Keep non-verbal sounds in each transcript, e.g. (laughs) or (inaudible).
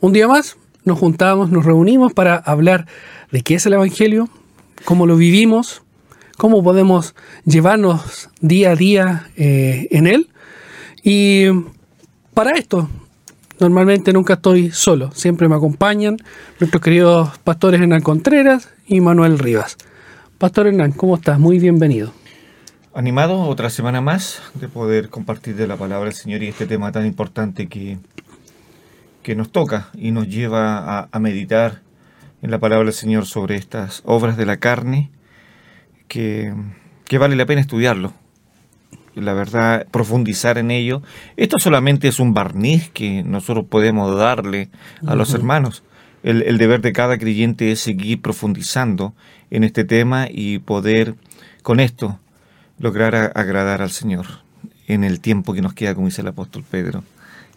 Un día más nos juntamos, nos reunimos para hablar de qué es el Evangelio, cómo lo vivimos, cómo podemos llevarnos día a día eh, en él. Y para esto, normalmente nunca estoy solo, siempre me acompañan nuestros queridos pastores Hernán Contreras y Manuel Rivas. Pastor Hernán, ¿cómo estás? Muy bienvenido. Animado otra semana más de poder compartir de la palabra del Señor y este tema tan importante que, que nos toca y nos lleva a, a meditar en la palabra del Señor sobre estas obras de la carne que, que vale la pena estudiarlo. La verdad, profundizar en ello. Esto solamente es un barniz que nosotros podemos darle a los hermanos. El, el deber de cada creyente es seguir profundizando en este tema y poder con esto lograr a- agradar al Señor en el tiempo que nos queda, como dice el apóstol Pedro,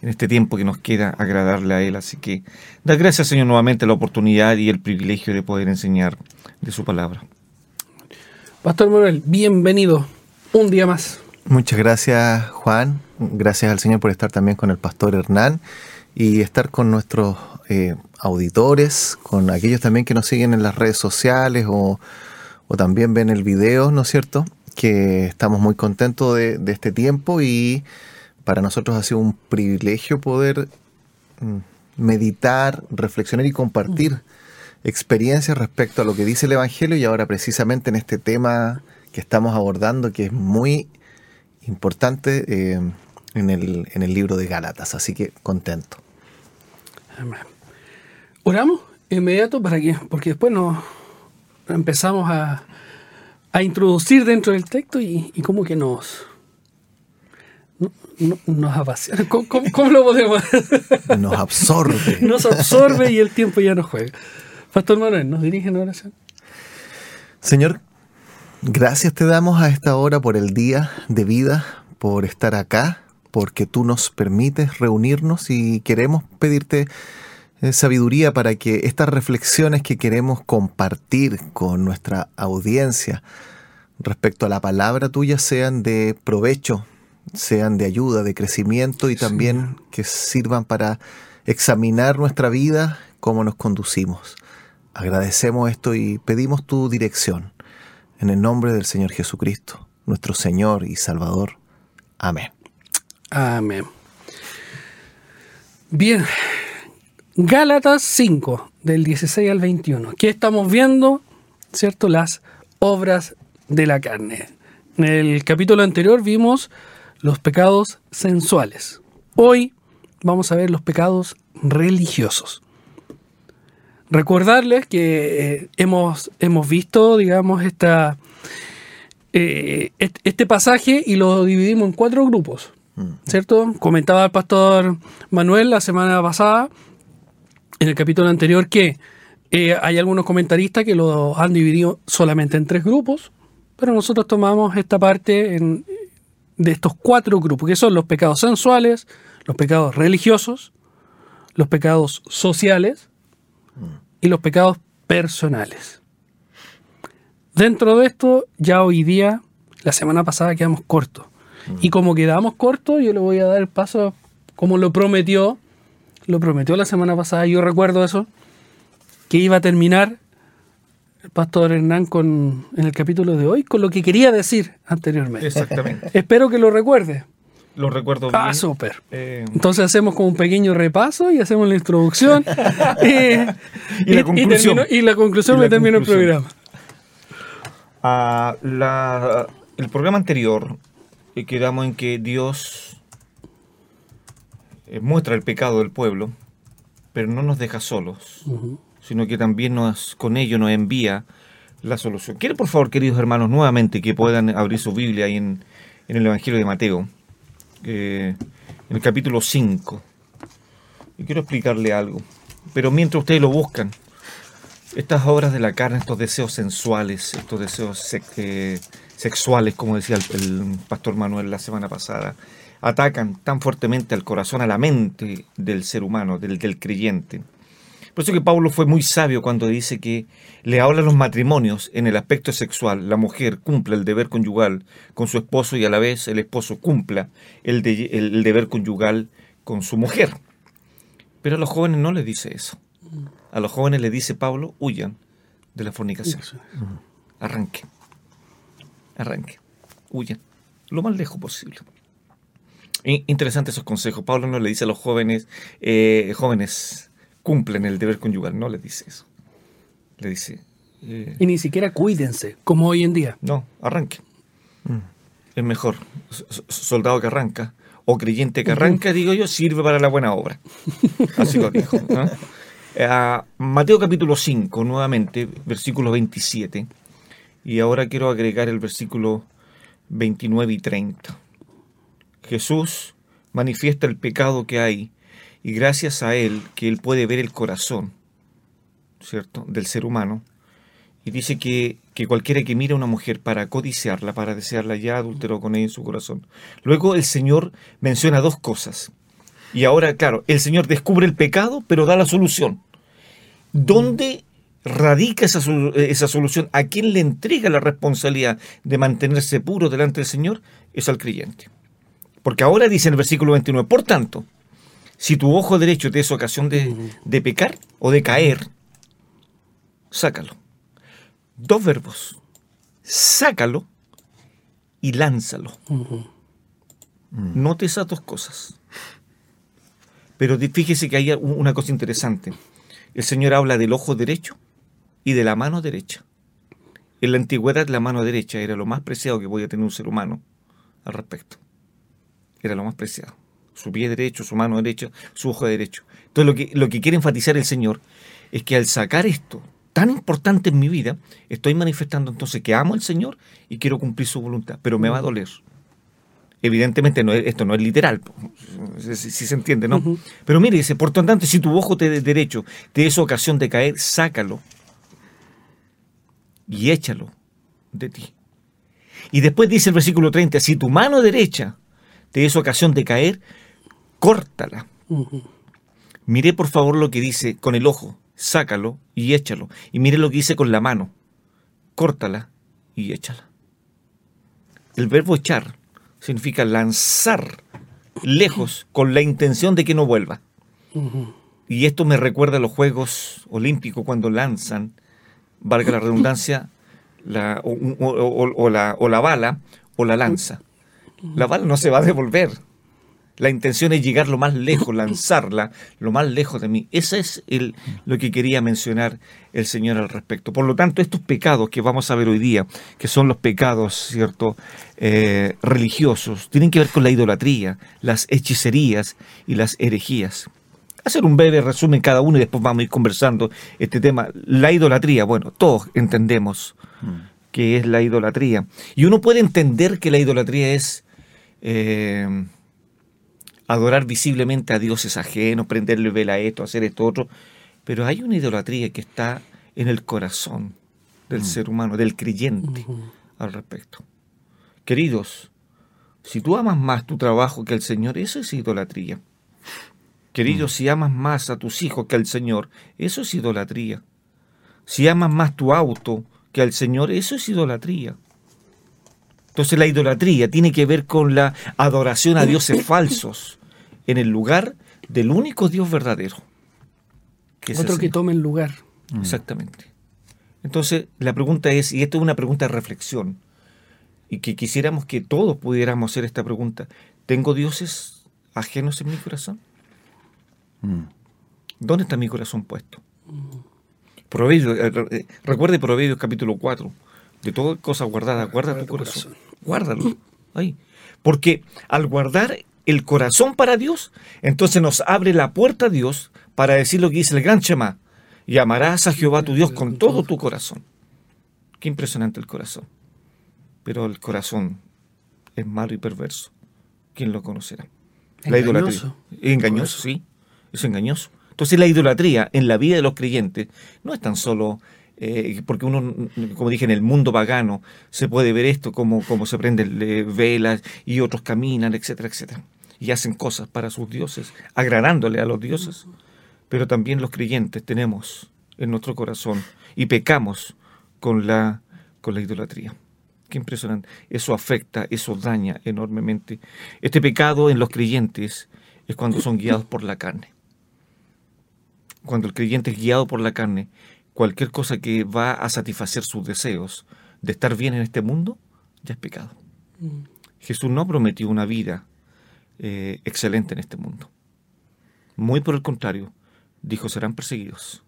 en este tiempo que nos queda agradarle a Él. Así que da gracias, Señor, nuevamente la oportunidad y el privilegio de poder enseñar de su palabra. Pastor Manuel, bienvenido un día más. Muchas gracias Juan, gracias al Señor por estar también con el pastor Hernán y estar con nuestros eh, auditores, con aquellos también que nos siguen en las redes sociales o, o también ven el video, ¿no es cierto? Que estamos muy contentos de, de este tiempo y para nosotros ha sido un privilegio poder mm, meditar, reflexionar y compartir experiencias respecto a lo que dice el Evangelio y ahora precisamente en este tema que estamos abordando que es muy importante eh, en, el, en el libro de Gálatas. Así que contento. Amén. Oramos inmediato para que, porque después nos empezamos a, a introducir dentro del texto y, y como que nos no- no- nos apasiona. ¿Cómo, cómo- cómo lo podemos? Nos absorbe. nos absorbe y el tiempo ya no juega. Pastor Manuel, ¿nos dirige en oración? Señor, gracias te damos a esta hora por el día de vida, por estar acá, porque tú nos permites reunirnos y queremos pedirte eh, sabiduría para que estas reflexiones que queremos compartir con nuestra audiencia respecto a la palabra tuya sean de provecho, sean de ayuda, de crecimiento y también que sirvan para examinar nuestra vida, cómo nos conducimos. Agradecemos esto y pedimos tu dirección. En el nombre del Señor Jesucristo, nuestro Señor y Salvador. Amén. Amén. Bien. Gálatas 5, del 16 al 21. Aquí estamos viendo, ¿cierto? Las obras de la carne. En el capítulo anterior vimos los pecados sensuales. Hoy vamos a ver los pecados religiosos. Recordarles que eh, hemos, hemos visto, digamos, esta, eh, est- este pasaje y lo dividimos en cuatro grupos. ¿Cierto? Comentaba el pastor Manuel la semana pasada, en el capítulo anterior, que eh, hay algunos comentaristas que lo han dividido solamente en tres grupos, pero nosotros tomamos esta parte en- de estos cuatro grupos, que son los pecados sensuales, los pecados religiosos, los pecados sociales y los pecados personales. Dentro de esto, ya hoy día, la semana pasada quedamos cortos. Y como quedamos cortos, yo le voy a dar el paso como lo prometió. Lo prometió la semana pasada, yo recuerdo eso, que iba a terminar el pastor Hernán con, en el capítulo de hoy con lo que quería decir anteriormente. Exactamente. Espero que lo recuerde. Lo recuerdo bien. Ah, súper. Eh, Entonces hacemos como un pequeño repaso y hacemos la introducción. (laughs) (laughs) eh, Y la conclusión. termino- y la conclusión me la termino el programa. a la- el programa anterior eh, quedamos en que Dios eh, muestra el pecado del pueblo, pero no nos deja solos, sino que también nos, con ello nos envía la solución. Quiero, por favor, queridos hermanos, nuevamente que puedan abrir su Biblia ahí en, el Evangelio de Mateo, eh, en el capítulo 5. Y quiero explicarle algo. Pero mientras ustedes lo buscan, estas obras de la carne, estos deseos sensuales, estos deseos eh, sexuales, como decía el, el, pastor Manuel la semana pasada, atacan tan fuertemente al corazón, a la mente del ser humano, del, del creyente. Por eso que Pablo fue muy sabio cuando dice que le habla a los matrimonios en el aspecto sexual. La mujer cumpla el deber conyugal con su esposo y a la vez el esposo cumpla el, de, el deber conyugal con su mujer. Pero a los jóvenes no les dice eso. A los jóvenes les dice Pablo, huyan de la fornicación. Arranque. Arranque. Huyan. Lo más lejos posible. Interesante esos consejos. Pablo no le dice a los jóvenes, eh, jóvenes, cumplen el deber conyugal. No les dice eso. Le dice... Eh, y ni siquiera cuídense, como hoy en día. No, arranque. Mm. Es mejor soldado que arranca o creyente que arranca, digo yo, sirve para la buena obra. Así lo dijo. Eh, Mateo capítulo 5, nuevamente, versículo 27. Y ahora quiero agregar el versículo 29 y 30. Jesús manifiesta el pecado que hay y gracias a él, que él puede ver el corazón, ¿cierto?, del ser humano, y dice que, que, cualquiera que mira a una mujer para codiciarla, para desearla, ya adulteró con ella en su corazón. Luego el Señor menciona dos cosas. Y ahora, claro, el Señor descubre el pecado, pero da la solución. ¿Dónde radica esa, esa solución? ¿A quién le entrega la responsabilidad de mantenerse puro delante del Señor? Es al creyente. Porque ahora dice en el versículo 29, por tanto, si tu ojo derecho te es ocasión de, de pecar o de caer, sácalo dos verbos. Sácalo y lánzalo. Note esas dos cosas. Pero fíjese que hay una cosa interesante. El Señor habla del ojo derecho y de la mano derecha. En la antigüedad la mano derecha era lo más preciado que podía tener un ser humano al respecto. Era lo más preciado. Su pie derecho, su mano derecha, su ojo derecho. Entonces lo que, lo que quiere enfatizar el Señor es que al sacar esto tan importante en mi vida, estoy manifestando entonces que amo al Señor y quiero cumplir su voluntad, pero me va a doler. Evidentemente no esto no es literal, si, se entiende, ¿no? Pero mire, dice, por tanto, si tu ojo te derecho te es ocasión de caer, sácalo y échalo de ti. Y después dice el versículo 30, si tu mano derecha te es ocasión de caer, córtala. Mire por favor lo que dice con el ojo sácalo y échalo. Y mire lo que dice con la mano, córtala y échala. El verbo echar significa lanzar lejos con la intención de que no vuelva. Y esto me recuerda a los Juegos Olímpicos cuando lanzan, valga la redundancia, la, o, la, o la bala o la lanza. La bala no se va a devolver, la intención es llegar lo más lejos, (laughs) lanzarla lo más lejos de mí. Eso es el, lo que quería mencionar el Señor al respecto. Por lo tanto, estos pecados que vamos a ver hoy día, que son los pecados, ¿cierto?, eh, religiosos, tienen que ver con la idolatría, las hechicerías y las herejías. Hacer un breve resumen cada uno y después vamos a ir conversando este tema. La idolatría, bueno, todos entendemos mm. que es la idolatría. Y uno puede entender que la idolatría es... Eh, adorar visiblemente a dioses ajenos, prenderle vela a esto, hacer esto otro, pero hay una idolatría que está en el corazón del mm. ser humano, del creyente al respecto. Queridos, si tú amas más tu trabajo que al Señor, eso es idolatría. Queridos, mm. si amas más a tus hijos que al Señor, eso es idolatría. Si amas más tu auto que al Señor, eso es idolatría. Entonces la idolatría tiene que ver con la adoración a dioses (coughs) falsos, en el lugar del único Dios verdadero. Otro que tome el lugar. Mm. Exactamente. Entonces, la pregunta es, y esto es una pregunta de reflexión, y que quisiéramos que todos pudiéramos hacer esta pregunta, ¿tengo dioses ajenos en mi corazón? Mm. ¿Dónde está mi corazón puesto? Proverbios, eh, eh, recuerde Proverbios capítulo 4, de todas cosas guardadas, guarda tu corazón, guárdalo ahí. Porque al guardar el corazón para Dios, entonces nos abre la puerta a Dios para decir lo que dice el gran Shema. Y amarás a Jehová tu Dios con todo tu corazón. Qué impresionante el corazón. Pero el corazón es malo y perverso. ¿Quién lo conocerá? La idolatría. Engañoso, sí. es engañoso. Entonces la idolatría en la vida de los creyentes no es tan solo eh, porque uno, como dije, en el mundo pagano se puede ver esto como, como se prenden velas y otros caminan, etcétera, etcétera. Y hacen cosas para sus dioses, agradándole a los dioses. Pero también los creyentes tenemos en nuestro corazón y pecamos con la, con la idolatría. Qué impresionante. Eso afecta, eso daña enormemente. Este pecado en los creyentes es cuando son guiados por la carne. Cuando el creyente es guiado por la carne, cualquier cosa que va a satisfacer sus deseos de estar bien en este mundo, ya es pecado. Mm. Jesús no prometió una vida eh, excelente en este mundo. Muy por el contrario, dijo, serán perseguidos.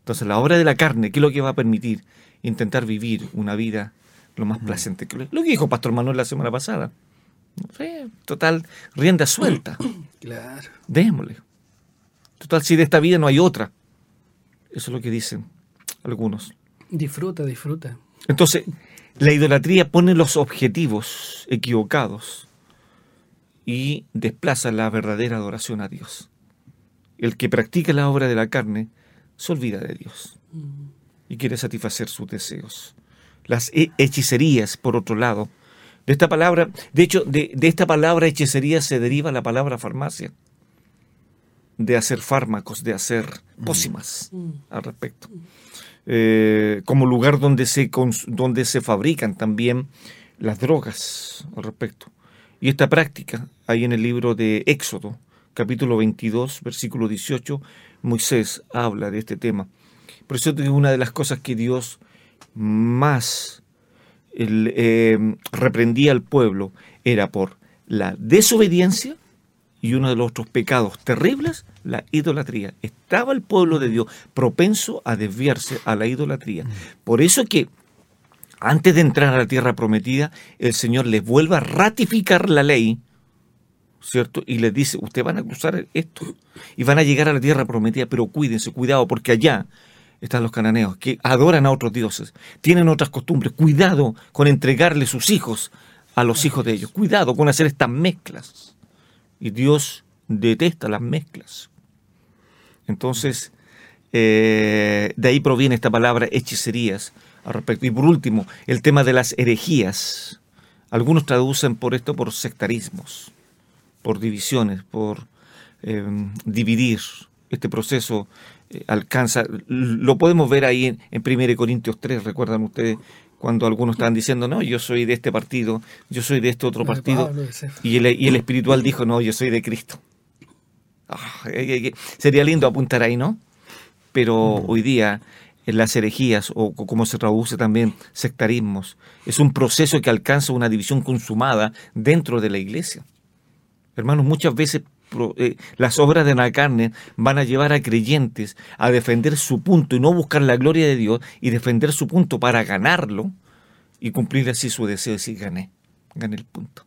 Entonces la obra de la carne, ¿qué es lo que va a permitir? Intentar vivir una vida lo más mm. placente que lo, que dijo Pastor Manuel la semana pasada. total, rienda suelta. Claro. Démosle. Total, si de esta vida no hay otra. Eso es lo que dicen algunos. Disfruta, disfruta. Entonces, la idolatría pone los objetivos equivocados y desplaza la verdadera adoración a Dios. El que practica la obra de la carne se olvida de Dios y quiere satisfacer sus deseos. Las hechicerías, por otro lado, de esta palabra, de hecho, de, de esta palabra hechicería se deriva la palabra farmacia de hacer fármacos, de hacer pócimas mm. al respecto. Eh, como lugar donde se, donde se fabrican también las drogas al respecto. Y esta práctica, ahí en el libro de Éxodo, capítulo 22, versículo 18, Moisés habla de este tema. Por eso es una de las cosas que Dios más eh, reprendía al pueblo era por la desobediencia y uno de los otros pecados terribles, la idolatría. Estaba el pueblo de Dios propenso a desviarse a la idolatría. Por eso que antes de entrar a la tierra prometida, el Señor les vuelve a ratificar la ley, ¿cierto? Y les dice, ustedes van a cruzar esto y van a llegar a la tierra prometida, pero cuídense, cuidado, porque allá están los cananeos, que adoran a otros dioses, tienen otras costumbres, cuidado con entregarle sus hijos a los hijos de ellos, cuidado con hacer estas mezclas. Y Dios detesta las mezclas. Entonces, eh, de ahí proviene esta palabra hechicerías al respecto. Y por último, el tema de las herejías. Algunos traducen por esto por sectarismos, por divisiones, por em, dividir. Este proceso eh, alcanza, lo podemos ver ahí en, en 1 Corintios 3, recuerdan ustedes, cuando algunos (laughs) estaban diciendo, no, yo soy de este partido, yo soy de este otro partido, y el, y el espiritual dijo, no, yo soy de Cristo. Ah, sería lindo apuntar ahí, ¿no? Pero hoy día en las herejías, o como se traduce también, sectarismos, es un proceso que alcanza una división consumada dentro de la iglesia. Hermanos, muchas veces eh, las obras de la carne van a llevar a creyentes a defender su punto y no buscar la gloria de Dios y defender su punto para ganarlo y cumplir así su deseo de decir gané, gané el punto.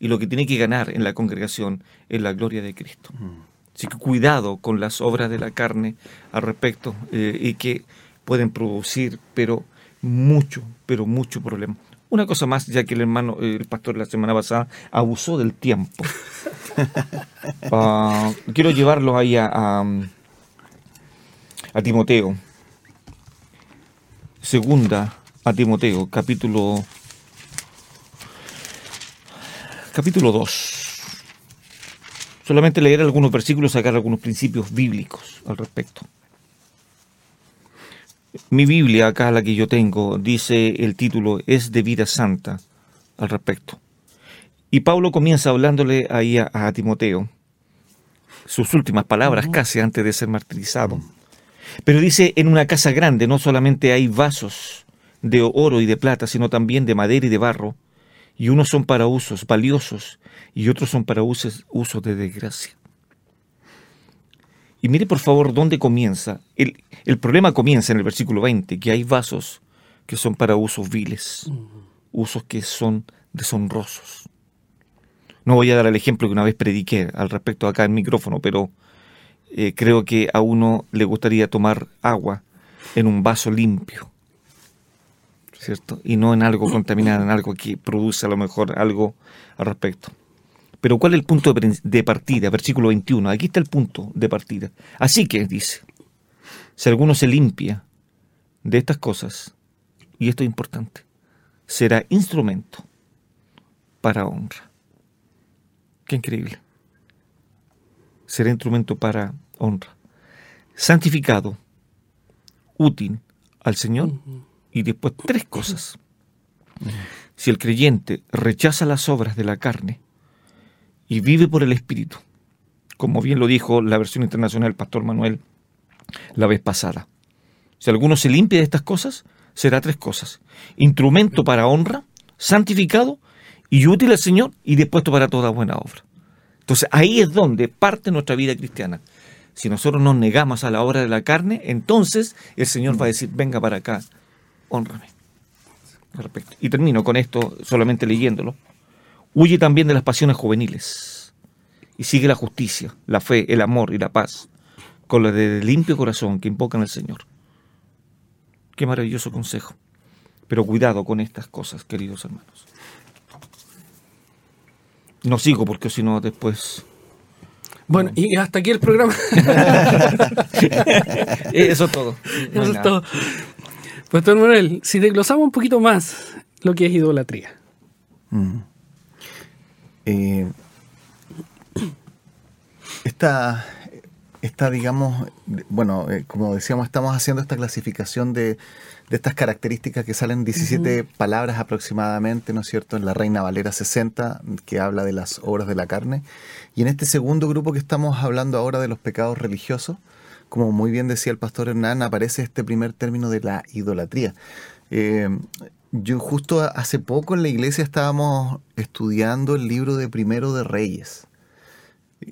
Y lo que tiene que ganar en la congregación es la gloria de Cristo. Así que cuidado con las obras de la carne al respecto eh, y que pueden producir, pero mucho, pero mucho problema. Una cosa más, ya que el hermano, el pastor la semana pasada abusó del tiempo. (laughs) Ah, quiero llevarlo ahí a, a, Timoteo. Segunda a Timoteo, capítulo capítulo 2. Solamente leer algunos versículos, sacar algunos principios bíblicos al respecto. Mi Biblia, acá la que yo tengo, dice el título es de vida santa al respecto. Y Pablo comienza hablándole ahí a, Timoteo, sus últimas palabras casi antes de ser martirizado. Pero dice, en una casa grande no solamente hay vasos de oro y de plata, sino también de madera y de barro, y unos son para usos valiosos y otros son para usos, usos de desgracia. Y mire por favor dónde comienza. El, el, problema comienza en el versículo 20, que hay vasos que son para usos viles, usos que son deshonrosos. No voy a dar el ejemplo que una vez prediqué al respecto acá en micrófono, pero eh, creo que a uno le gustaría tomar agua en un vaso limpio, ¿cierto? Y no en algo contaminado, en algo que produce a lo mejor algo al respecto. Pero ¿cuál es el punto de partida? Versículo 21. Aquí está el punto de partida. Así que dice, si alguno se limpia de estas cosas, y esto es importante, será instrumento para honra. Qué increíble. Será instrumento para honra. Santificado, útil al Señor, y después tres cosas. Si el creyente rechaza las obras de la carne y vive por el Espíritu, como bien lo dijo la versión internacional del pastor Manuel la vez pasada. Si alguno se limpia de estas cosas, será tres cosas. Instrumento para honra, santificado y útil al Señor y dispuesto para toda buena obra. Entonces ahí es donde parte nuestra vida cristiana. Si nosotros nos negamos a la obra de la carne, entonces el Señor va a decir, venga para acá, honrame. Y termino con esto solamente leyéndolo. Huye también de las pasiones juveniles y sigue la justicia, la fe, el amor y la paz con la de limpio corazón que invocan al Señor. Qué maravilloso consejo. Pero cuidado con estas cosas, queridos hermanos. No sigo porque si no después... Bueno, y hasta aquí el programa. (laughs) Eso es todo. Eso es todo. Pastor Manuel, si desglosamos un poquito más lo que es idolatría. Mm. Eh, esta, esta, digamos, bueno, eh, como decíamos, estamos haciendo esta clasificación de, estas características que salen 17 palabras aproximadamente, ¿no es cierto?, en la Reina Valera 60, que habla de las obras de la carne. Y en este segundo grupo que estamos hablando ahora de los pecados religiosos, como muy bien decía el pastor Hernán, aparece este primer término de la idolatría. Eh, yo justo hace poco en la iglesia estábamos estudiando el libro de Primero de Reyes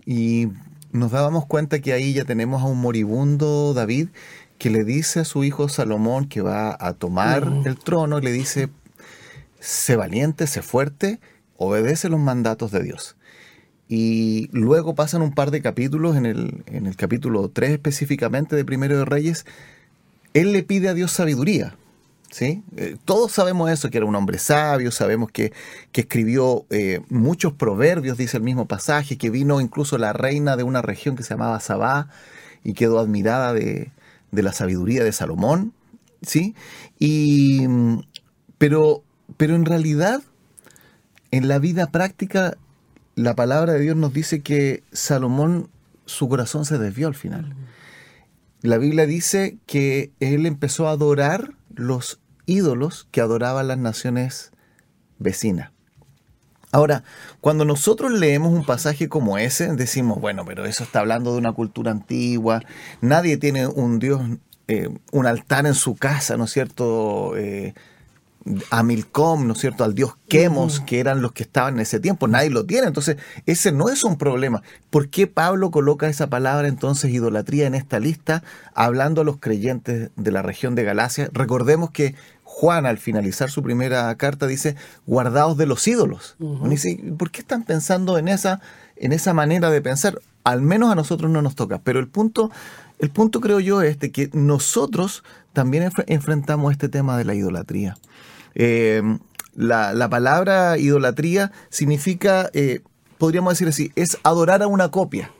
y nos dábamos cuenta que ahí ya tenemos a un moribundo David que le dice a su hijo Salomón que va a tomar el trono y le dice, sé valiente, sé fuerte, obedece los mandatos de Dios. Y luego pasan un par de capítulos, en el, en el capítulo 3 específicamente de Primero de Reyes, él le pide a Dios sabiduría. ¿Sí? Eh, todos sabemos eso, que era un hombre sabio, sabemos que, escribió eh, muchos proverbios, dice el mismo pasaje, que vino incluso la reina de una región que se llamaba Sabá y quedó admirada de, de la sabiduría de Salomón. ¿sí? Y, pero, pero en realidad, en la vida práctica, la palabra de Dios nos dice que Salomón, su corazón se desvió al final. La Biblia dice que él empezó a adorar los ídolos que adoraban las naciones vecinas. Ahora, cuando nosotros leemos un pasaje como ese, decimos, bueno, pero eso está hablando de una cultura antigua, nadie tiene un Dios, eh, un altar en su casa, ¿no es cierto? Eh, a Milcom, ¿no es cierto?, al dios Quemos, que eran los que estaban en ese tiempo. Nadie lo tiene. Entonces, ese no es un problema. ¿Por qué Pablo coloca esa palabra entonces idolatría en esta lista, hablando a los creyentes de la región de Galacia? Recordemos que Juan, al finalizar su primera carta, dice, guardaos de los ídolos. dice, ¿por qué están pensando en esa, en esa manera de pensar? Al menos a nosotros no nos toca. Pero el punto, el punto creo yo es de que nosotros también enfrentamos este tema de la idolatría. Eh, la, palabra idolatría significa, eh, podríamos decir así, es adorar a una copia.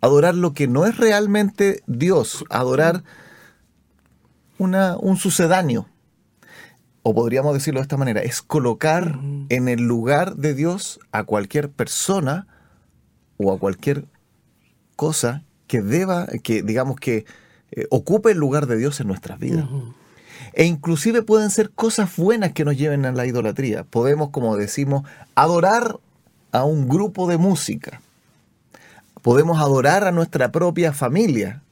Adorar lo que no es realmente Dios, adorar una, un sucedáneo. O podríamos decirlo de esta manera, es colocar en el lugar de Dios a cualquier persona o a cualquier cosa que deba, que digamos que eh, ocupe el lugar de Dios en nuestras vidas. E inclusive pueden ser cosas buenas que nos lleven a la idolatría. Podemos, como decimos, adorar a un grupo de música. Podemos adorar a nuestra propia familia.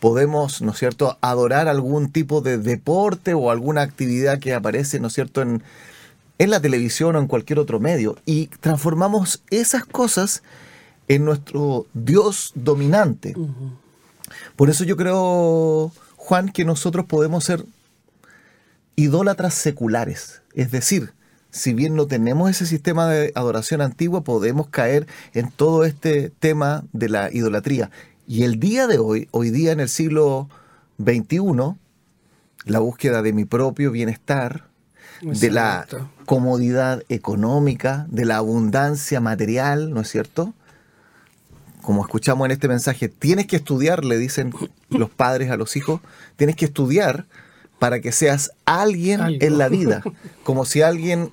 Podemos, ¿no es cierto?, adorar algún tipo de deporte o alguna actividad que aparece, ¿no es cierto?, en, en la televisión o en cualquier otro medio. Y transformamos esas cosas en nuestro Dios dominante. Por eso yo creo, Juan, que nosotros podemos ser idólatras seculares. Es decir, si bien no tenemos ese sistema de adoración antigua, podemos caer en todo este tema de la idolatría. Y el día de hoy, hoy día en el siglo XXI, la búsqueda de mi propio bienestar, de la comodidad económica, de la abundancia material, ¿no es cierto? Como escuchamos en este mensaje, tienes que estudiar, le dicen los padres a los hijos, tienes que estudiar para que seas alguien Algo. en la vida, como si alguien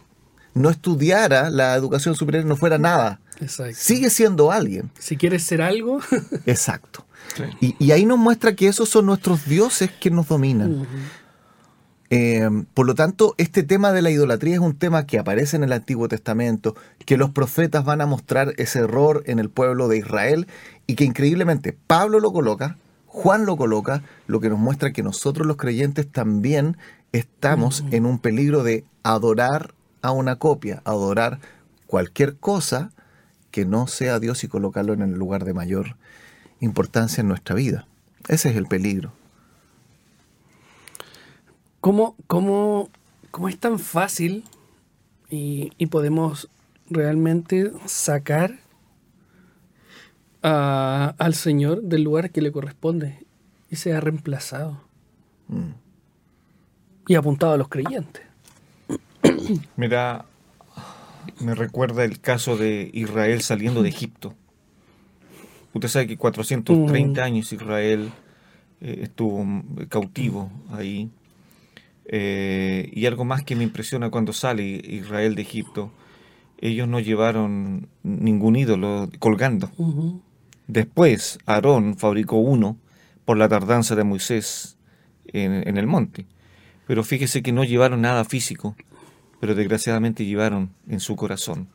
no estudiara la educación superior no fuera nada. Exacto. Sigue siendo alguien. Si quieres ser algo, Exacto. Sí. Y, y ahí nos muestra que esos son nuestros dioses que nos dominan. Eh, por lo tanto, este tema de la idolatría es un tema que aparece en el Antiguo Testamento, que los profetas van a mostrar ese error en el pueblo de Israel y que increíblemente Pablo lo coloca, Juan lo coloca, lo que nos muestra que nosotros los creyentes también estamos en un peligro de adorar a una copia, adorar cualquier cosa que no sea Dios y colocarlo en el lugar de mayor importancia en nuestra vida. Ese es el peligro. ¿Cómo, cómo, cómo es tan fácil y, y podemos realmente sacar a- al Señor del lugar que le corresponde y sea reemplazado Mm. y apuntado a los creyentes? (coughs) Mira, me recuerda el caso de Israel saliendo de Egipto. Usted sabe que 430 Mm. años Israel eh, estuvo cautivo ahí. Eh, y algo más que me impresiona cuando sale Israel de Egipto, ellos no llevaron ningún ídolo colgando. Después Aarón fabricó uno por la tardanza de Moisés en, en el monte. Pero fíjese que no llevaron nada físico, pero desgraciadamente llevaron en su corazón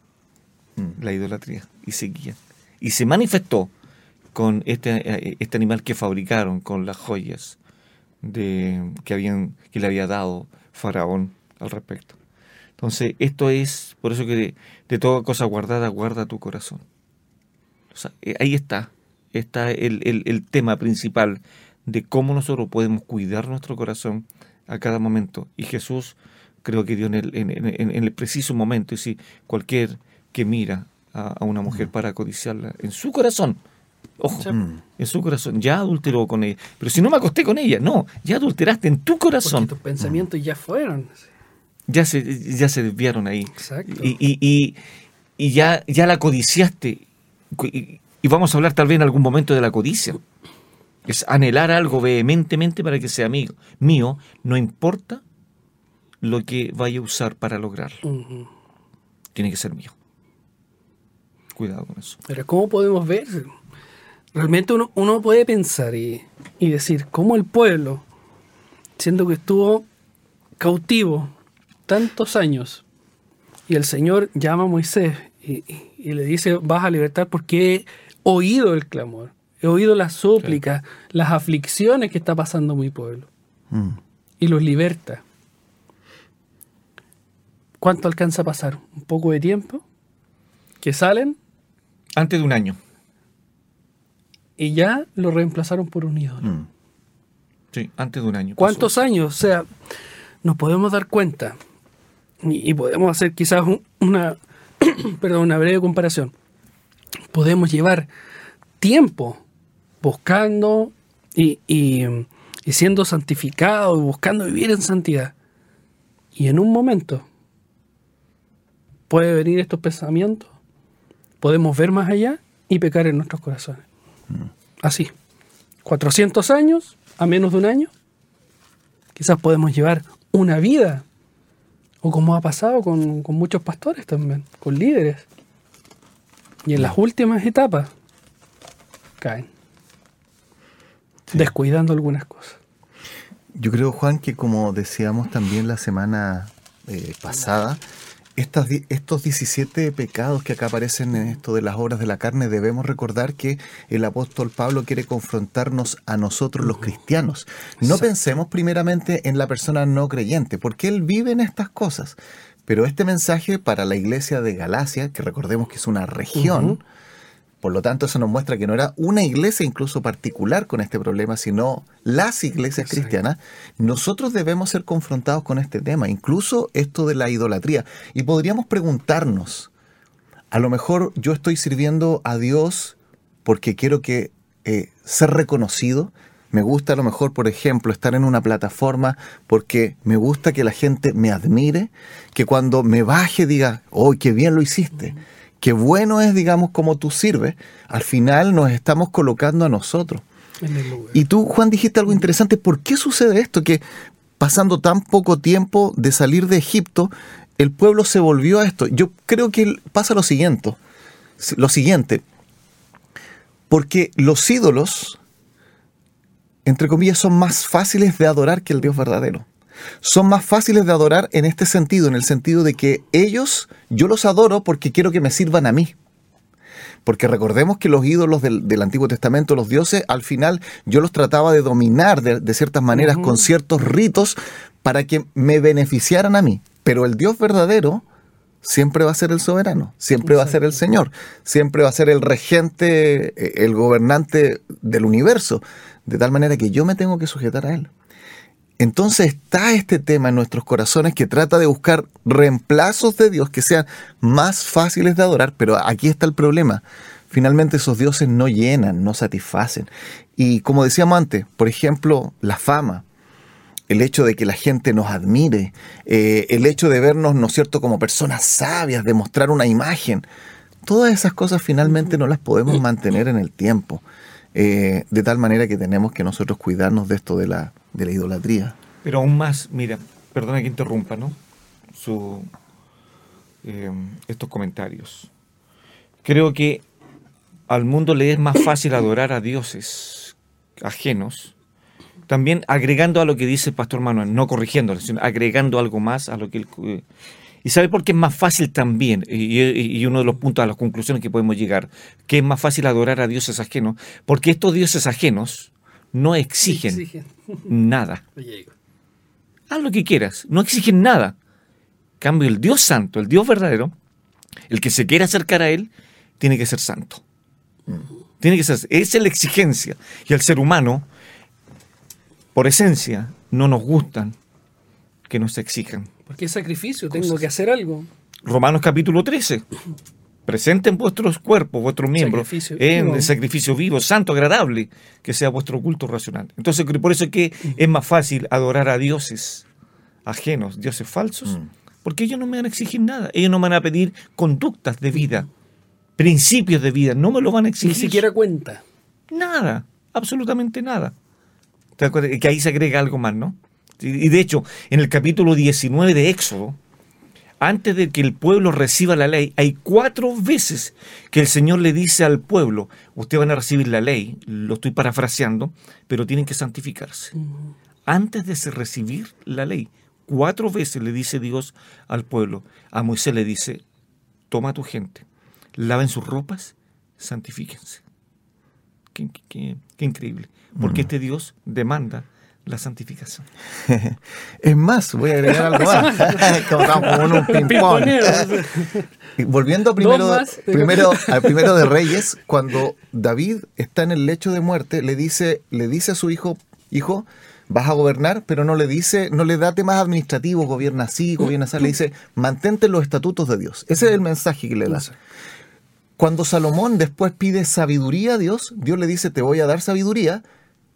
Mm. la idolatría y seguían. Y se manifestó con este, eh, este animal que fabricaron, con las joyas de, que, habían, que le había dado Faraón al respecto. Entonces, esto es, por eso que de, de toda cosa guardada, guarda tu corazón. O sea, eh, ahí está, está el, el- el tema principal de cómo nosotros podemos cuidar nuestro corazón a cada momento. Y Jesús creo que dio en el, en, en- en- en el preciso momento, y si cualquier que mira a, a una mujer para codiciarla en su corazón, ojo, Sí. En su corazón, ya adulteró con ella. Pero si no me acosté con ella, no, ya adulteraste en tu Porque corazón. tus pensamientos ya fueron. Ya se, ya se desviaron ahí. Exacto. Y, y- y- y ya, ya la codiciaste. Y, y vamos a hablar tal vez en algún momento de la codicia. Es anhelar algo vehementemente para que sea mío. Mío, no importa lo que vaya a usar para lograrlo. Tiene que ser mío. Cuidado con eso. Pero ¿cómo podemos ver? Realmente uno, uno puede pensar y, y decir, ¿cómo el pueblo, siendo que estuvo cautivo tantos años, y el Señor llama a Moisés y, y- y le dice, vas a libertar porque he oído el clamor, he oído las súplicas, las aflicciones que está pasando mi pueblo, Mm. y los liberta. ¿Cuánto alcanza a pasar? ¿Un poco de tiempo? Que salen Antes de un año. Y ya lo reemplazaron por un ídolo. Mm. Sí, antes de un año. pasó. ¿Cuántos años? O sea, nos podemos dar cuenta y, y podemos hacer quizás un- una, (clears throat) perdón, una breve comparación. Podemos llevar tiempo buscando y, y, y siendo santificados, buscando vivir en santidad. Y en un momento puede venir estos pensamientos, podemos ver más allá y pecar en nuestros corazones. Así. 400 años a menos de un año. Quizás podemos llevar una vida. O como ha pasado con, con muchos pastores también, con líderes. Y en las últimas etapas caen. Descuidando algunas cosas. Yo creo, Juan, que como decíamos también la semana eh, pasada, estas, estos 17 pecados que acá aparecen en esto de las obras de la carne, debemos recordar que el apóstol Pablo quiere confrontarnos a nosotros los cristianos. No Exacto. pensemos primeramente en la persona no creyente, porque él vive en estas cosas. Pero este mensaje para la iglesia de Galacia, que recordemos que es una región. Por lo tanto, eso nos muestra que no era una iglesia incluso particular con este problema, sino las iglesias Exacto. cristianas. Nosotros debemos ser confrontados con este tema, incluso esto de la idolatría. Y podríamos preguntarnos, a lo mejor yo estoy sirviendo a Dios porque quiero que eh, ser reconocido, Me gusta a lo mejor, por ejemplo, estar en una plataforma porque me gusta que la gente me admire, que cuando me baje diga, oh, qué bien lo hiciste, qué bueno es, digamos, como tú sirves. Al final nos estamos colocando a nosotros. Y tú, Juan, dijiste algo interesante. ¿Por qué sucede esto? Que pasando tan poco tiempo de salir de Egipto, el pueblo se volvió a esto. Yo creo que pasa lo siguiente. Lo siguiente. Porque los ídolos, entre comillas, son más fáciles de adorar que el Dios verdadero. Son más fáciles de adorar en este sentido, en el sentido de que ellos, yo los adoro porque quiero que me sirvan a mí. Porque recordemos que los ídolos del, Antiguo Testamento, los dioses, al final yo los trataba de dominar de, ciertas maneras, con ciertos ritos, para que me beneficiaran a mí. Pero el Dios verdadero siempre va a ser el soberano, siempre va a ser el Señor, siempre va a ser el regente, eh, el gobernante del universo, de tal manera que yo me tengo que sujetar a Él. Entonces está este tema en nuestros corazones que trata de buscar reemplazos de Dios que sean más fáciles de adorar, pero aquí está el problema. Finalmente esos dioses no llenan, no satisfacen. Y como decíamos antes, por ejemplo, la fama, el hecho de que la gente nos admire, eh, el hecho de vernos, ¿no es cierto?, como personas sabias, de mostrar una imagen, todas esas cosas finalmente no las podemos mantener en el tiempo. Eh, de tal manera que tenemos que nosotros cuidarnos de esto de la, de la idolatría. Pero aún más, mira, perdona que interrumpa, ¿no? Su, eh, estos comentarios. Creo que al mundo le es más fácil adorar a dioses ajenos, también agregando a lo que dice el pastor Manuel, no corrigiéndolo, sino agregando algo más a lo que él... Y sabe por qué es más fácil también, y, uno de los puntos a las conclusiones que podemos llegar, que es más fácil adorar a dioses ajenos, porque estos dioses ajenos no exigen, (laughs) nada. Haz lo que quieras, no exigen nada. cambio, el Dios santo, el Dios verdadero, el que se quiera acercar a Él, tiene que ser santo. Tiene que ser, esa es la exigencia. Y al ser humano, por esencia, no nos gustan que nos exijan. Porque es sacrificio, tengo que hacer algo. Romanos capítulo 13 presenten vuestros cuerpos, vuestros miembros, en el sacrificio vivo, santo, agradable, que sea vuestro culto racional. Entonces, por eso es que es más fácil adorar a dioses ajenos, dioses falsos, mm. porque ellos no me van a exigir nada, ellos no me van a pedir conductas de vida, principios de vida, no me lo van a exigir. Ni siquiera cuenta. Nada, absolutamente nada. Que ahí se agrega algo más, ¿no? Y de hecho, en el capítulo 19 de Éxodo, antes de que el pueblo reciba la ley, hay cuatro veces que el Señor le dice al pueblo, ustedes van a recibir la ley, lo estoy parafraseando, pero tienen que santificarse. Antes de recibir la ley, cuatro veces le dice Dios al pueblo. A Moisés le dice, toma a tu gente, laven sus ropas, santifíquense. Qué, increíble, porque este Dios demanda la santificación. (laughs) es más, voy a agregar algo más. (laughs) (laughs) como un ping-pong. Volviendo primero, primero, al primero de Reyes, cuando David está en el lecho de muerte, le dice, le dice a su hijo, hijo, vas a gobernar, pero no le dice, no le da temas administrativos, gobierna así, gobierna así, le dice, mantente los estatutos de Dios. Ese es el mensaje que le da. Cuando Salomón después pide sabiduría a Dios, Dios le dice, te voy a dar sabiduría,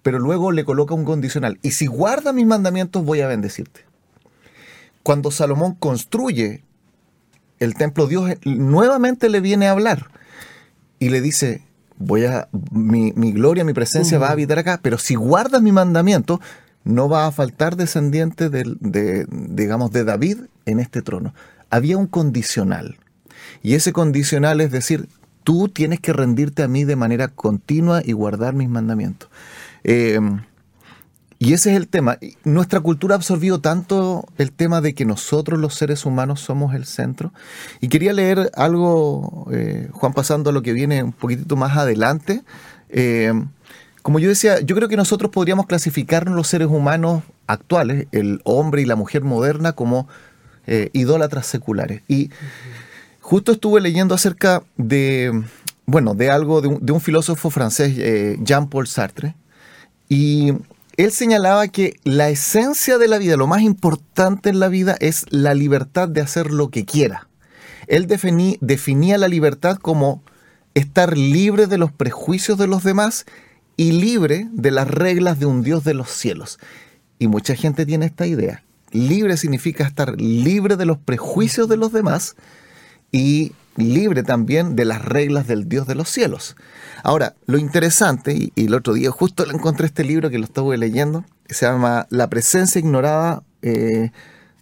pero luego le coloca un condicional. Y si guarda mis mandamientos, voy a bendecirte. Cuando Salomón construye el templo, Dios nuevamente le viene a hablar y le dice, voy a, mi, gloria, mi presencia va a habitar acá, pero si guardas mi mandamiento, no va a faltar descendiente de, digamos, de David en este trono. Había un condicional. Y ese condicional es decir, tú tienes que rendirte a mí de manera continua y guardar mis mandamientos. Eh, y ese es el tema. Nuestra cultura ha absorbido tanto el tema de que nosotros los seres humanos somos el centro. Y quería leer algo, eh, Juan, pasando a lo que viene un poquitito más adelante. Eh, como yo decía, yo creo que nosotros podríamos clasificarnos los seres humanos actuales, el hombre y la mujer moderna, como idólatras seculares. Y justo estuve leyendo acerca de, bueno, de algo de un filósofo francés, Jean-Paul Sartre, y él señalaba que la esencia de la vida, lo más importante en la vida es la libertad de hacer lo que quiera. Él definía la libertad como estar libre de los prejuicios de los demás y libre de las reglas de un Dios de los cielos. Y mucha gente tiene esta idea. Libre significa estar libre de los prejuicios de los demás y libre también de las reglas del Dios de los cielos. Ahora, lo interesante, y, el otro día justo le encontré este libro que lo estuve leyendo, se llama La presencia ignorada eh,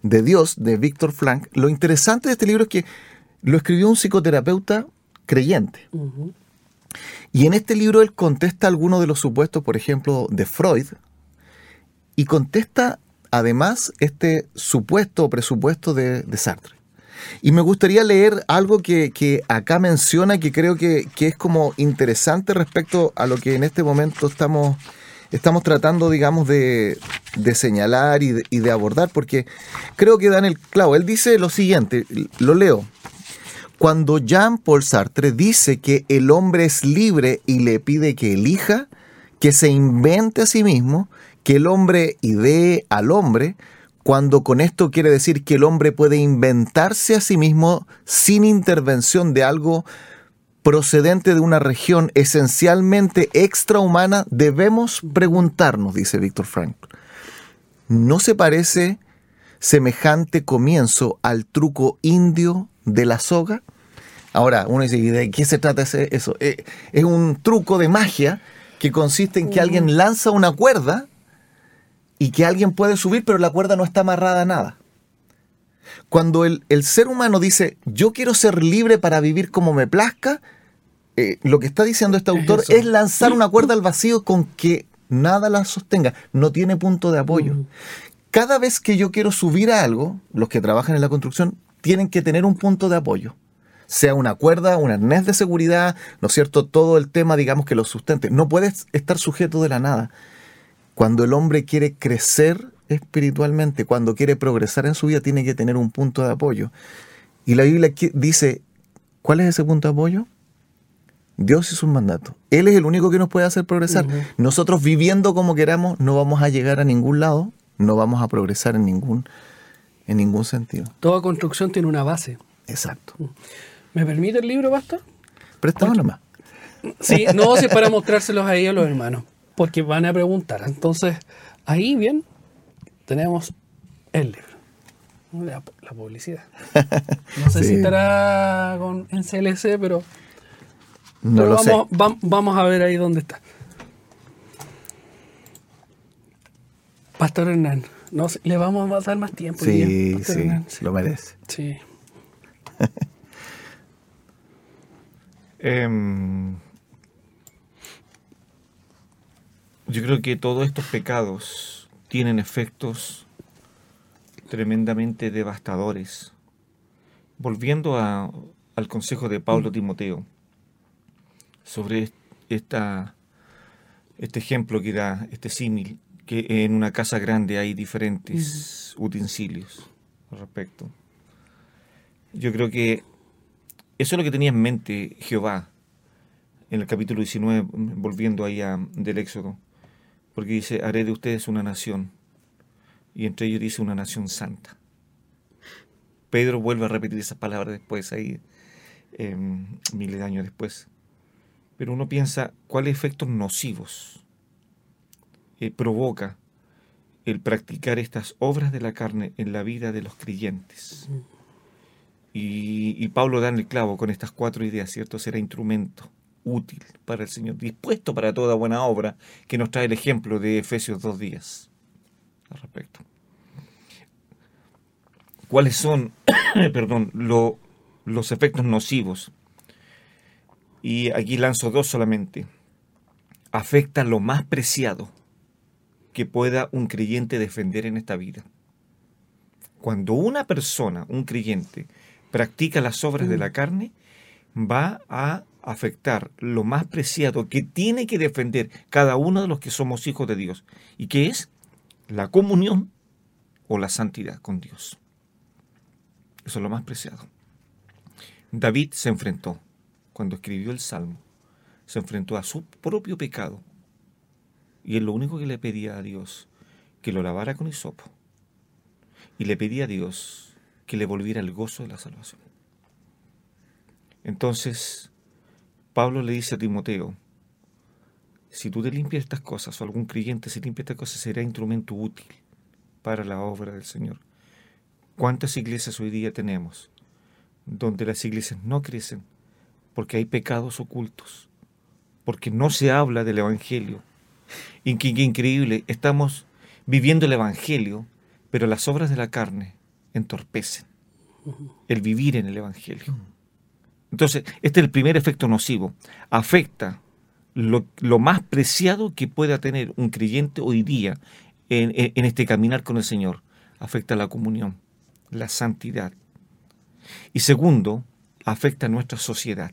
de Dios, de Víctor Frank. Lo interesante de este libro es que lo escribió un psicoterapeuta creyente. Y en este libro él contesta algunos de los supuestos, por ejemplo, de Freud, y contesta además este supuesto o presupuesto de, Sartre. Y me gustaría leer algo que, acá menciona que creo que, es como interesante respecto a lo que en este momento estamos, estamos tratando, digamos, de, señalar y de, y de abordar, porque creo que dan el clavo. Él dice lo siguiente, lo leo. Cuando Jean-Paul Sartre dice que el hombre es libre y le pide que elija, que se invente a sí mismo, que el hombre idee al hombre, cuando con esto quiere decir que el hombre puede inventarse a sí mismo sin intervención de algo procedente de una región esencialmente extrahumana, debemos preguntarnos, dice Víctor Frank, ¿no se parece semejante comienzo al truco indio de la soga? Ahora, uno dice, ¿de qué se trata eso? Eh, es un truco de magia que consiste en que alguien lanza una cuerda y que alguien puede subir, pero la cuerda no está amarrada a nada. Cuando el, ser humano dice, yo quiero ser libre para vivir como me plazca, eh, lo que está diciendo este autor es, lanzar una (laughs) cuerda al vacío con que nada la sostenga, no tiene punto de apoyo. Cada vez que yo quiero subir a algo, los que trabajan en la construcción tienen que tener un punto de apoyo sea una cuerda, un arnés de seguridad, ¿no es cierto? Todo el tema, digamos, que lo sustente. No puedes estar sujeto de la nada. Cuando el hombre quiere crecer espiritualmente, cuando quiere progresar en su vida, tiene que tener un punto de apoyo. Y la Biblia dice, ¿cuál es ese punto de apoyo? Dios es un mandato. Él es el único que nos puede hacer progresar. Nosotros viviendo como queramos no vamos a llegar a ningún lado, no vamos a progresar en ningún, en ningún sentido. Toda construcción tiene una base. Exacto. Mm. ¿Me permite el libro, basta? Préstame nomás. Sí, no, es para mostrárselos ahí a los hermanos, porque van a preguntar. Entonces, ahí bien, tenemos el libro. La, publicidad. No sé (laughs) si estará con, en CLC, pero, no lo vamos, sé. vamos a ver ahí dónde está. Pastor Hernán, no, le vamos a dar más tiempo. Sí, sí, lo merece. Sí. (laughs) Em, yo creo que todos estos pecados tienen efectos tremendamente devastadores. Volviendo al consejo de Pablo mm. Timoteo sobre esta, este ejemplo que da, este símil, que en una casa grande hay diferentes mm. utensilios al respecto. Yo creo que eso es lo que tenía en mente Jehová en el capítulo 19, volviendo ahí a, del Éxodo, porque dice, haré de ustedes una nación, y entre ellos dice una nación santa. Pedro vuelve a repetir esas palabras después, ahí, em, miles de años después. Pero uno piensa, ¿cuáles efectos nocivos eh, provoca el practicar estas obras de la carne en la vida de los creyentes? Y, Pablo da en el clavo con estas cuatro ideas, ¿cierto? Será instrumento útil para el Señor, dispuesto para toda buena obra, que nos trae el ejemplo de Efesios dos días al respecto. ¿Cuáles son, (coughs) perdón, los efectos nocivos? Y aquí lanzo dos solamente. Afecta lo más preciado que pueda un creyente defender en esta vida. Cuando una persona, un creyente, practica las obras de la mm. carne, va a afectar lo más preciado que tiene que defender cada uno de los que somos hijos de Dios, y que es la comunión o la santidad con Dios. Eso es lo más preciado. David se enfrentó, cuando escribió el Salmo, se enfrentó a su propio pecado, y él lo único que le pedía a Dios, que lo lavara con hisopo, y le pedía a Dios que le volviera el gozo de la salvación. Entonces, Pablo le dice a Timoteo si tú te limpias estas cosas o algún creyente se limpia estas cosas, será instrumento útil para la obra del Señor. ¿Cuántas iglesias hoy día tenemos donde las iglesias no crecen porque hay pecados ocultos, porque no se habla del Evangelio? Y qué, increíble, estamos viviendo el Evangelio, pero las obras de la carne entorpecen el vivir en el Evangelio. Entonces, este es el primer efecto nocivo. Afecta lo, más preciado que pueda tener un creyente hoy día en, en, este caminar con el Señor. Afecta la comunión, la santidad. Y segundo, afecta a nuestra sociedad.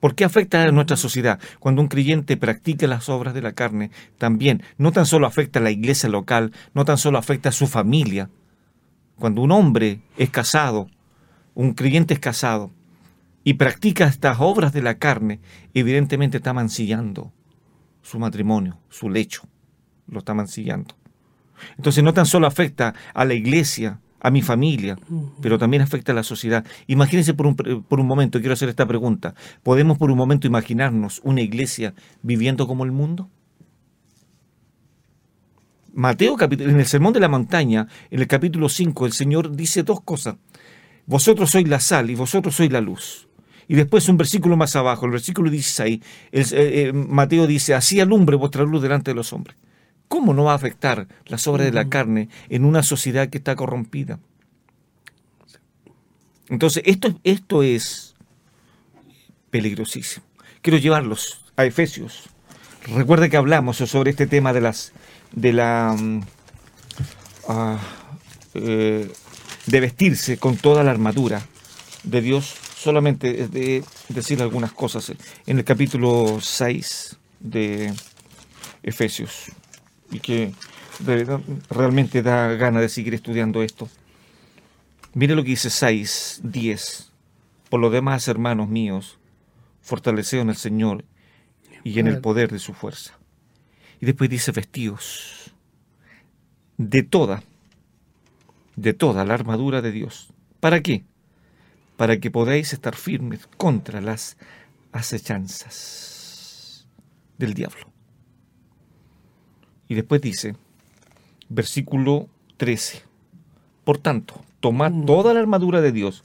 ¿Por qué afecta a nuestra sociedad? Cuando un creyente practica las obras de la carne, también no tan solo afecta a la iglesia local, no tan solo afecta a su familia. Cuando un hombre es casado, un creyente es casado, y practica estas obras de la carne, evidentemente está mancillando su matrimonio, su lecho, lo está mancillando. Entonces no tan solo afecta a la iglesia, a mi familia, pero también afecta a la sociedad. Imagínense por un, por un momento, quiero hacer esta pregunta, ¿podemos por un momento imaginarnos una iglesia viviendo como el mundo? Mateo, en el Sermón de la Montaña, en el capítulo 5, el Señor dice dos cosas. Vosotros sois la sal y vosotros sois la luz. Y después un versículo más abajo, el versículo 16, el, eh, eh, Mateo dice, así alumbre vuestra luz delante de los hombres. ¿Cómo no va a afectar las obras de la carne en una sociedad que está corrompida? Entonces, esto, esto es peligrosísimo. Quiero llevarlos a Efesios. Recuerde que hablamos sobre este tema de las de la mm, ah, eh, de vestirse con toda la armadura de Dios solamente de decir algunas cosas en el capítulo 6 de Efesios y que realmente da gana de seguir estudiando esto. Mire lo que dice 6, 10. Por lo demás, hermanos míos, fortaleceos en el Señor y en el poder de su fuerza. Y después dice vestidos de toda, de toda la armadura de Dios. ¿Para qué? Para que podáis estar firmes contra las acechanzas del diablo. Y después dice, versículo 13, por tanto, tomad mm. toda la armadura de Dios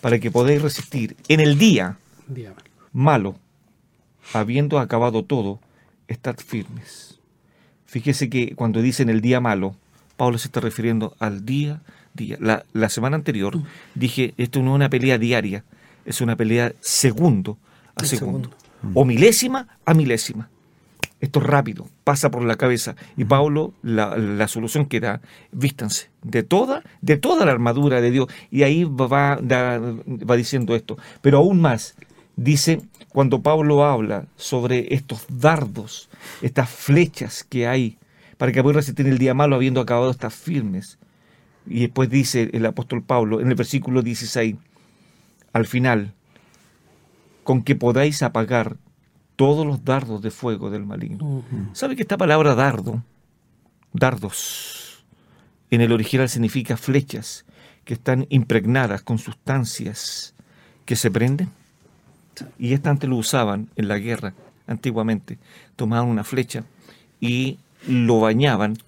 para que podáis resistir en el día malo, habiendo acabado todo, estad firmes. Fíjese que cuando dice en el día malo, Pablo se está refiriendo al día la, semana anterior dije, esto no es una pelea diaria, es una pelea segundo a segundo. O milésima a milésima. Esto es rápido, pasa por la cabeza. Y Pablo, la, solución que da, vístanse de toda, de toda la armadura de Dios. Y ahí va, va diciendo esto. Pero aún más, dice, cuando Pablo habla sobre estos dardos, estas flechas que hay, para que pueda resistir el día malo habiendo acabado estas firmes. Y después dice el apóstol Pablo en el versículo 16, al final, con que podáis apagar todos los dardos de fuego del maligno. ¿Sabe que esta palabra dardo, dardos, en el original significa flechas que están impregnadas con sustancias que se prenden? Y esta antes lo usaban en la guerra, antiguamente. Tomaban una flecha y lo bañaban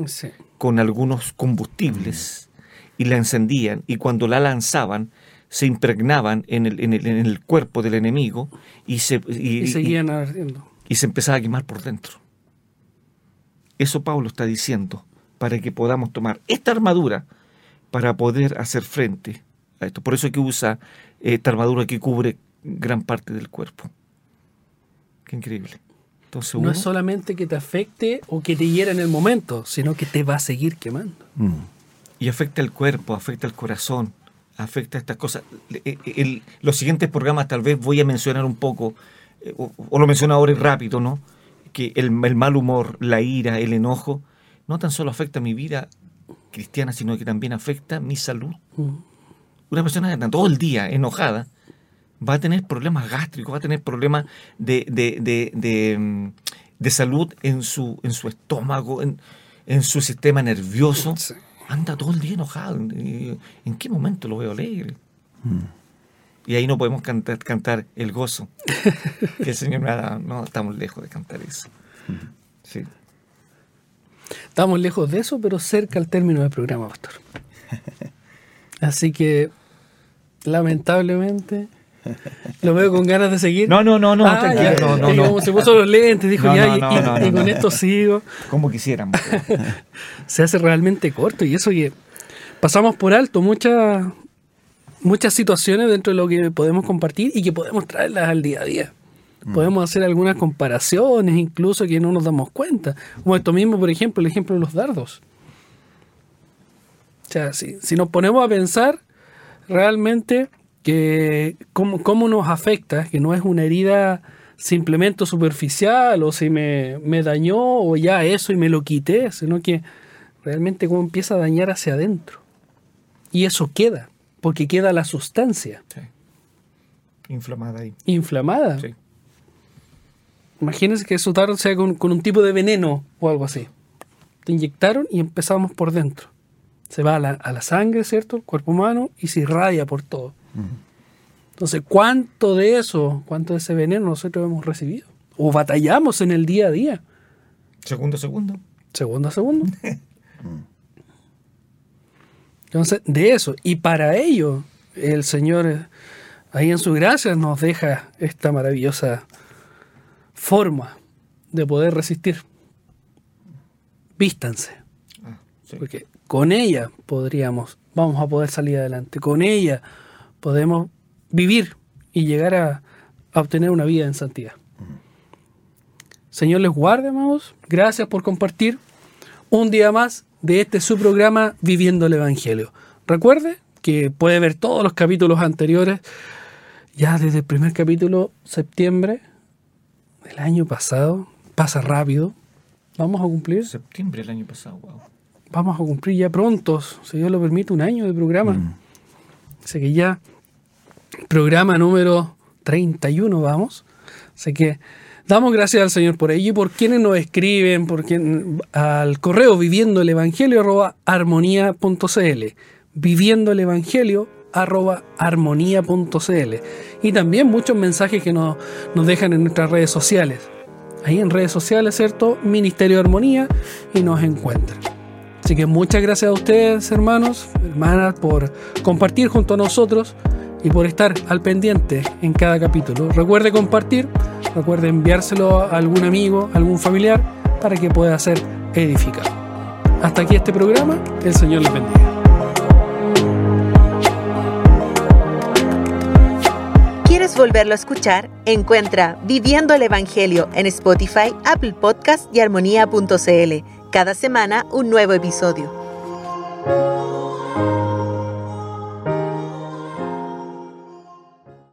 con algunos combustibles y la encendían y cuando la lanzaban se impregnaban en el, en el, en el cuerpo del enemigo y se, y, seguían ardiendo. Y se empezaba a quemar por dentro. Eso Pablo está diciendo para que podamos tomar esta armadura para poder hacer frente a esto. Por eso es que usa esta armadura que cubre gran parte del cuerpo. Qué increíble. Entonces, no es solamente que te afecte o que te hiera en el momento, sino que te va a seguir quemando. Mm y afecta el cuerpo, afecta el corazón, afecta estas cosas. El, los siguientes programas tal vez voy a mencionar un poco, eh, o, lo menciono ahora y rápido, ¿no? Que el, mal humor, la ira, el enojo, no tan solo afecta mi vida cristiana, sino que también afecta mi salud. Mm. Una persona que está todo el día enojada va a tener problemas gástricos, va a tener problemas de, de, de, mm, salud en su, en su estómago, en, en su sistema nervioso anda todo el día enojado. ¿En qué momento lo veo alegre? Mm. Y ahí no podemos cantar, cantar el gozo (laughs) que el Señor me ha dado. No, estamos lejos de cantar eso. Sí. Estamos lejos de eso, pero cerca al término del programa, pastor. (laughs) Así que, lamentablemente, (laughs) lo veo con ganas de seguir. No, no, no, no, Ah, tranquilo, ya, no, no, y no. como se puso los lentes, dijo No, ya, no, y- con esto sigo. Como quisiéramos. (laughs) Se hace realmente corto y eso que pasamos por alto muchas muchas situaciones dentro de lo que podemos compartir y que podemos traerlas al día a día. Podemos hacer algunas comparaciones, incluso que no nos damos cuenta. Como esto mismo, por ejemplo, el ejemplo de los dardos. O sea, si, si nos ponemos a pensar realmente que cómo, cómo nos afecta, que no es una herida simplemente superficial o si me, me dañó o ya eso y me lo quité, sino que realmente cómo empieza a dañar hacia adentro. Y eso queda, porque queda la sustancia Sí. Inflamada ahí. inflamada. Sí. Imagínense que eso tarde sea con, con un tipo de veneno o algo así. Te inyectaron y empezamos por dentro. Se va a la, a la sangre, ¿cierto? El cuerpo humano y se irradia por todo. Entonces, ¿cuánto de eso, cuánto de ese veneno nosotros hemos recibido? O batallamos en el día a día, Segundo, segundo. segundo a segundo. (laughs) Entonces, de eso. Y para ello, el Señor, ahí en su gracia, nos deja esta maravillosa forma de poder resistir. Vístanse. Ah, sí. Porque con ella podríamos, vamos a poder salir adelante. Con ella podemos vivir y llegar a, a obtener una vida en santidad. Señor les guarde, amados. Gracias por compartir un día más de este su programa Viviendo el Evangelio. Recuerde que puede ver todos los capítulos anteriores ya desde el primer capítulo, septiembre del año pasado. Pasa rápido. Vamos a cumplir Septiembre del año pasado, wow. vamos a cumplir ya pronto, si Dios lo permite, un año de programa. Así que ya, programa número 31 vamos. Así que damos gracias al Señor por ello y por quienes nos escriben, por quien, al correo viviendo el evangelio arroba armonía.cl. Viviendo el evangelio arroba armonía.cl. Y también muchos mensajes que nos, nos dejan en nuestras redes sociales. Ahí en redes sociales, ¿cierto? Ministerio de Armonía y nos encuentran. Así que muchas gracias a ustedes, hermanos, hermanas, por compartir junto a nosotros y por estar al pendiente en cada capítulo. Recuerde compartir, recuerde enviárselo a algún amigo, algún familiar, para que pueda ser edificado. Hasta aquí este programa, el Señor les bendiga. ¿Quieres volverlo a escuchar? Encuentra Viviendo el Evangelio en Spotify, Apple Podcast y armonía.cl. Cada semana un nuevo episodio.